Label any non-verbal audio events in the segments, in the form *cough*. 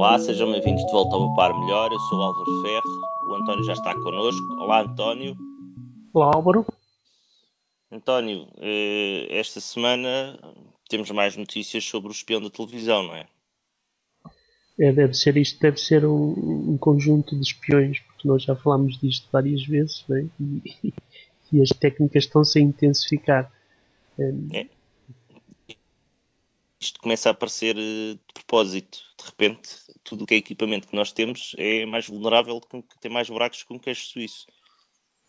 Olá, sejam bem-vindos de volta ao meu par melhor. Eu sou o Álvaro Ferro, o António já está connosco. Olá, António. Olá, Álvaro. António, eh, esta semana temos mais notícias sobre o espião da televisão, não é? É, deve ser isto, deve ser um, um conjunto de espiões, porque nós já falámos disto várias vezes, não é? e, *laughs* e as técnicas estão-se a intensificar. É. Isto começa a aparecer eh, de propósito. De repente, tudo o que é equipamento que nós temos é mais vulnerável, que tem mais buracos que um queijo suíço.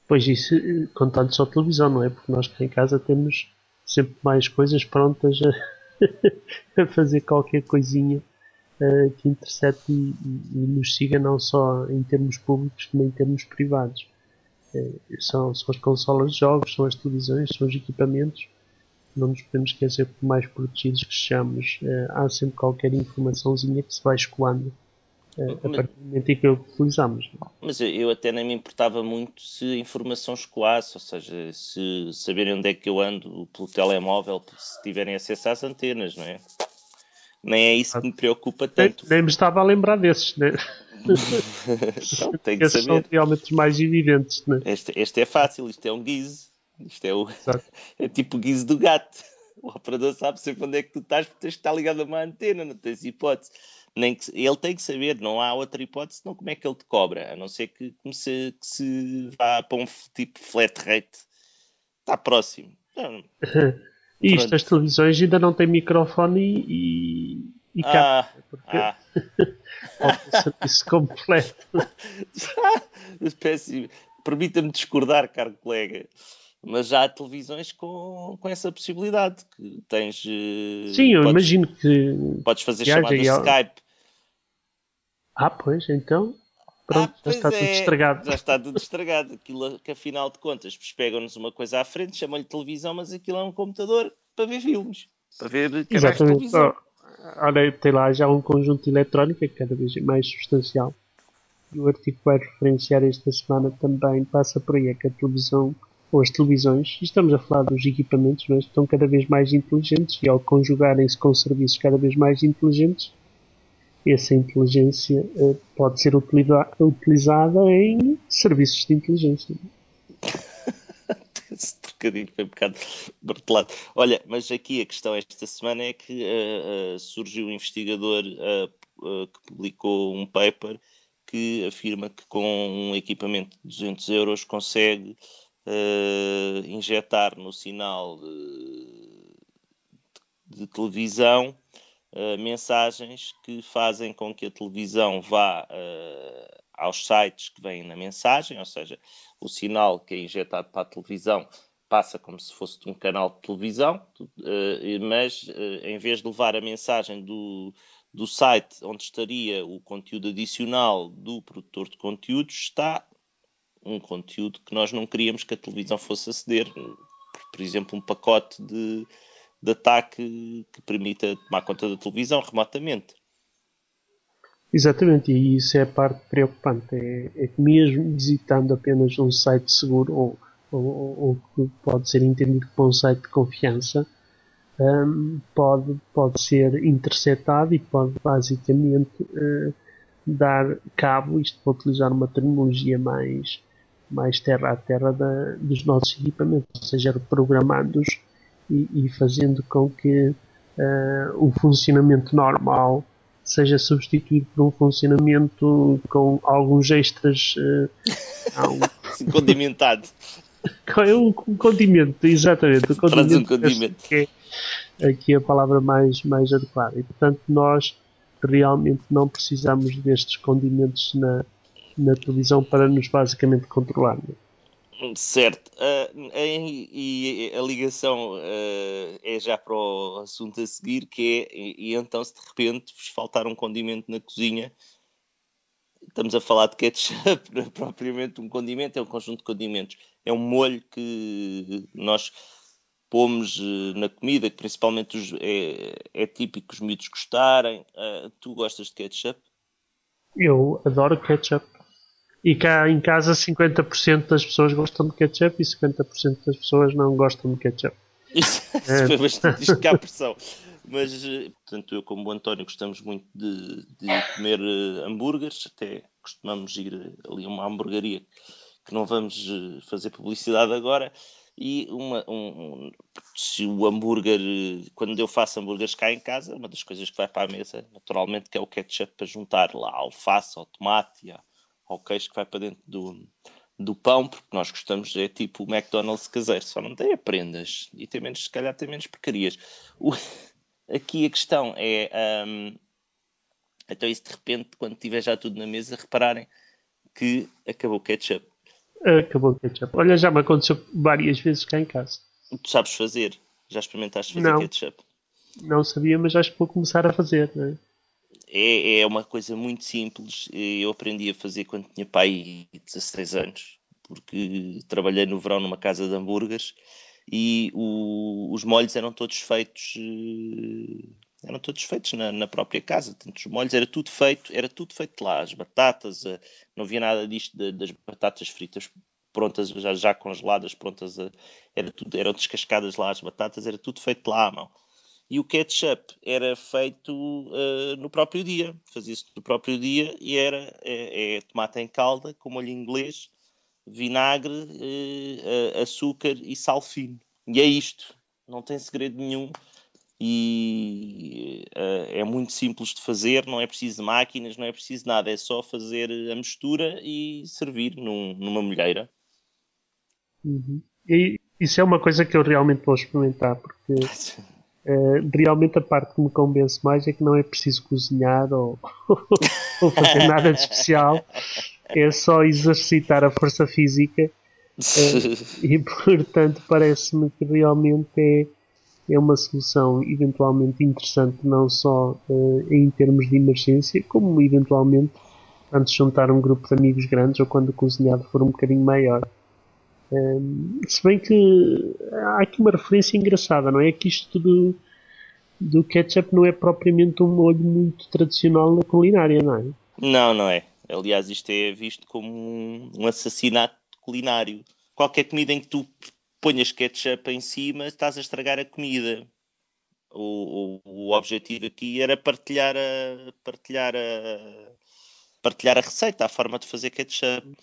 Pois isso, eh, contando só televisão, não é? Porque nós cá em casa temos sempre mais coisas prontas a, *laughs* a fazer qualquer coisinha uh, que intercepte e, e, nos siga não só em termos públicos como em termos privados. Uh, são, são as consolas de jogos, são as televisões, são os equipamentos. Não nos podemos esquecer que por mais protegidos que sejamos, uh, há sempre qualquer informaçãozinha que se vai escoando a partir do momento em que utilizamos. Mas eu até nem me importava muito se a informação escoasse, ou seja, se saberem onde é que eu ando pelo telemóvel, se tiverem acesso às antenas, não é? nem é isso que me preocupa tanto. Nem, nem me estava a lembrar desses, né? *laughs* então, tem que Esses saber. são realmente os mais evidentes, né? Este, este é fácil, isto é um guise. Isto é, o, *laughs* é tipo o guise do gato. O operador sabe sempre onde é que tu estás porque tens que estar ligado a uma antena, não tens hipótese. Nem que, ele tem que saber, não há outra hipótese, não como é que ele te cobra, a não ser que, se, que se vá para um tipo flat rate. Está próximo. Não, *laughs* E isto, as televisões ainda não têm microfone e, e ah, porque ah. *laughs* o serviço completo. Permita-me discordar, caro colega, mas já há televisões com, com essa possibilidade que tens. Eh, Sim, eu podes, imagino que. Podes fazer chamadas Skype. Ah, pois, então. Pronto, ah, já está é, tudo estragado. Já está tudo estragado. Aquilo que afinal de contas pegam-nos uma coisa à frente, chamam-lhe televisão, mas aquilo é um computador para ver filmes, para ver canais Exatamente. de televisão. Olha, tem lá já um conjunto eletrónico que é cada vez mais substancial. E o artigo que vai referenciar esta semana também passa por aí, é que a televisão, ou as televisões, e estamos a falar dos equipamentos, mas estão cada vez mais inteligentes e ao conjugarem-se com serviços cada vez mais inteligentes, essa inteligência uh, pode ser utilizada em serviços de inteligência. *laughs* Esse trocadilho foi um bocado martelado. Olha, mas aqui a questão esta semana é que uh, uh, surgiu um investigador que publicou um paper que afirma que com um equipamento de 200 euros consegue injetar no sinal de, de televisão uh, mensagens que fazem com que a televisão vá uh, aos sites que vêm na mensagem, ou seja, o sinal que é injetado para a televisão passa como se fosse de um canal de televisão, uh, mas em vez de levar a mensagem do, do site onde estaria o conteúdo adicional do produtor de conteúdos, está um conteúdo que nós não queríamos que a televisão fosse aceder. Por exemplo, um pacote de, de ataque que permita tomar conta da televisão remotamente. Exatamente, e isso é a parte preocupante. É, é que mesmo visitando apenas um site seguro, ou, ou, ou que pode ser entendido como um site de confiança, um, pode, pode ser interceptado e pode basicamente uh, dar cabo, isto para utilizar uma terminologia mais, mais terra a terra da, dos nossos equipamentos, ou seja, reprogramando-os e, e fazendo com que uh, o funcionamento normal seja substituído por um funcionamento com alguns extras uh, *laughs* condimentado. um, um condimento, exatamente. Um condimento, um condimento. Que é aqui a palavra mais, mais adequada. E portanto nós realmente não precisamos destes condimentos na, na televisão para nos basicamente controlar. Né? Certo. Uh, e, a ligação uh, é já para o assunto a seguir, que é, e, e, então se de repente vos faltar um condimento na cozinha, estamos a falar de ketchup, *laughs* não é propriamente um condimento, é um conjunto de condimentos. É um molho que nós pomos uh, na comida, que principalmente os, é, é, típico os miúdos gostarem. tu gostas de ketchup? Eu adoro ketchup. E cá em casa 50% das pessoas gostam de ketchup e 50% das pessoas não gostam de ketchup. *laughs* Isso, é. foi bastante isto que há pressão. *laughs* Mas, portanto, eu como o António gostamos muito de, de comer uh, hambúrgueres, até costumamos ir ali a uma hamburgueria que não vamos fazer publicidade agora. E uma, um, um, se o hambúrguer, quando eu faço hambúrgueres cá em casa, uma das coisas que vai para a mesa, naturalmente, que é o ketchup para juntar lá alface, ao tomate, ao queijo que vai para dentro do, do pão, porque nós gostamos, é tipo o McDonald's caseiro, só não tem prendas e tem menos, se calhar tem menos porcarias. O, aqui a questão é, um, então isso de repente, quando tiver já tudo na mesa, repararem que acabou o ketchup. Acabou o ketchup. Olha, já me aconteceu várias vezes cá em casa. Tu sabes fazer? Já experimentaste fazer não. ketchup? Não sabia, mas acho que vou começar a fazer, não é? É, é uma coisa muito simples. Eu aprendi a fazer quando tinha pai 16 anos, porque trabalhei no verão numa casa de hambúrgueres e o, os molhos eram todos feitos eh, eram todos feitos na, na, própria casa. Tanto os molhos era tudo feito, era tudo feito lá. As batatas, a, não havia nada disto de, das batatas fritas prontas, já, já congeladas, prontas, a, era tudo, eram descascadas lá as batatas, era tudo feito lá à mão e o ketchup era feito uh, no próprio dia, fazia-se no próprio dia e era é, é, tomate em calda com molho inglês, vinagre, uh, açúcar e sal fino. E é isto, não tem segredo nenhum e uh, é muito simples de fazer, não é preciso máquinas, não é preciso nada, é só fazer a mistura e servir num, numa molheira. Uhum. E isso é uma coisa que eu realmente vou experimentar, porque *laughs* Uh, realmente a parte que me convence mais é que não é preciso cozinhar ou, *laughs* ou fazer nada de especial, é só exercitar a força física uh, *laughs* e portanto parece-me que realmente é, é uma solução eventualmente interessante não só uh, em termos de emergência, como eventualmente antes de juntar um grupo de amigos grandes ou quando o cozinhado for um bocadinho maior. Se bem que há aqui uma referência engraçada, não é? Que isto do, do ketchup não é propriamente um molho muito tradicional na culinária, não é? Não, não é. Aliás, isto é visto como um, um assassinato culinário. Qualquer comida em que tu ponhas ketchup em cima, estás a estragar a comida. O, o, o objetivo aqui era partilhar a, partilhar a, partilhar a receita, a forma de fazer ketchup.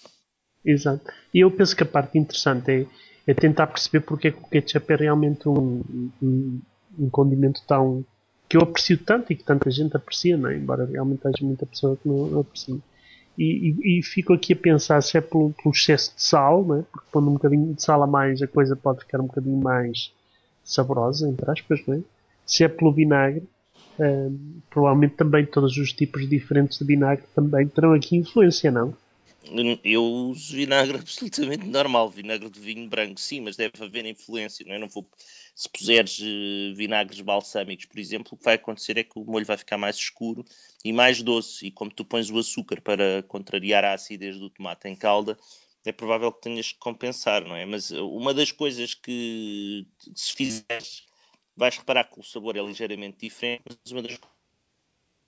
Exato. E eu penso que a parte interessante é, é tentar perceber porque é que o ketchup é realmente um, um, um, condimento tão. que eu aprecio tanto e que tanta gente aprecia, não é? embora realmente haja muita pessoa que não, aprecia. E, e, e, fico aqui a pensar se é pelo, pelo excesso de sal, não é? porque pondo um bocadinho de sal a mais a coisa pode ficar um bocadinho mais saborosa, entre aspas, não é? se é pelo vinagre. Um, provavelmente também todos os tipos diferentes de vinagre também terão aqui influência, não? Eu uso vinagre absolutamente normal, vinagre de vinho branco, sim, mas deve haver influência, não é? Não vou, se puseres uh, vinagres balsâmicos, por exemplo, o que vai acontecer é que o molho vai ficar mais escuro e mais doce, e como tu pões o açúcar para contrariar a acidez do tomate em calda, é provável que tenhas que compensar, não é? Mas uma das coisas que, se fizeres, vais reparar que o sabor é ligeiramente diferente, mas uma das coisas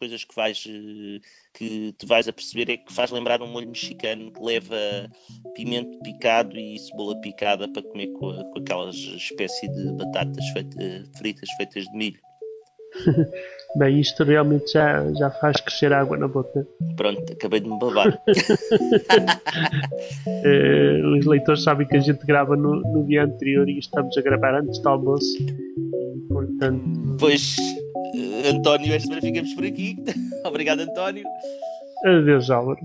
que vais eh, que te vais a perceber é que faz lembrar um molho mexicano que leva pimento picado e cebola picada para comer com, a, com aquelas espécie de batatas feita, fritas feitas de milho. *laughs* Bem, isto realmente já, já faz crescer água na boca. Pronto, acabei de me babar. *laughs* *laughs* Eh, os leitores sabem que a gente grava no, no dia anterior e estamos a gravar antes do almoço. Portanto. Pois António, esta semana ficamos por aqui. *laughs* Obrigado, António. Adeus, Álvaro.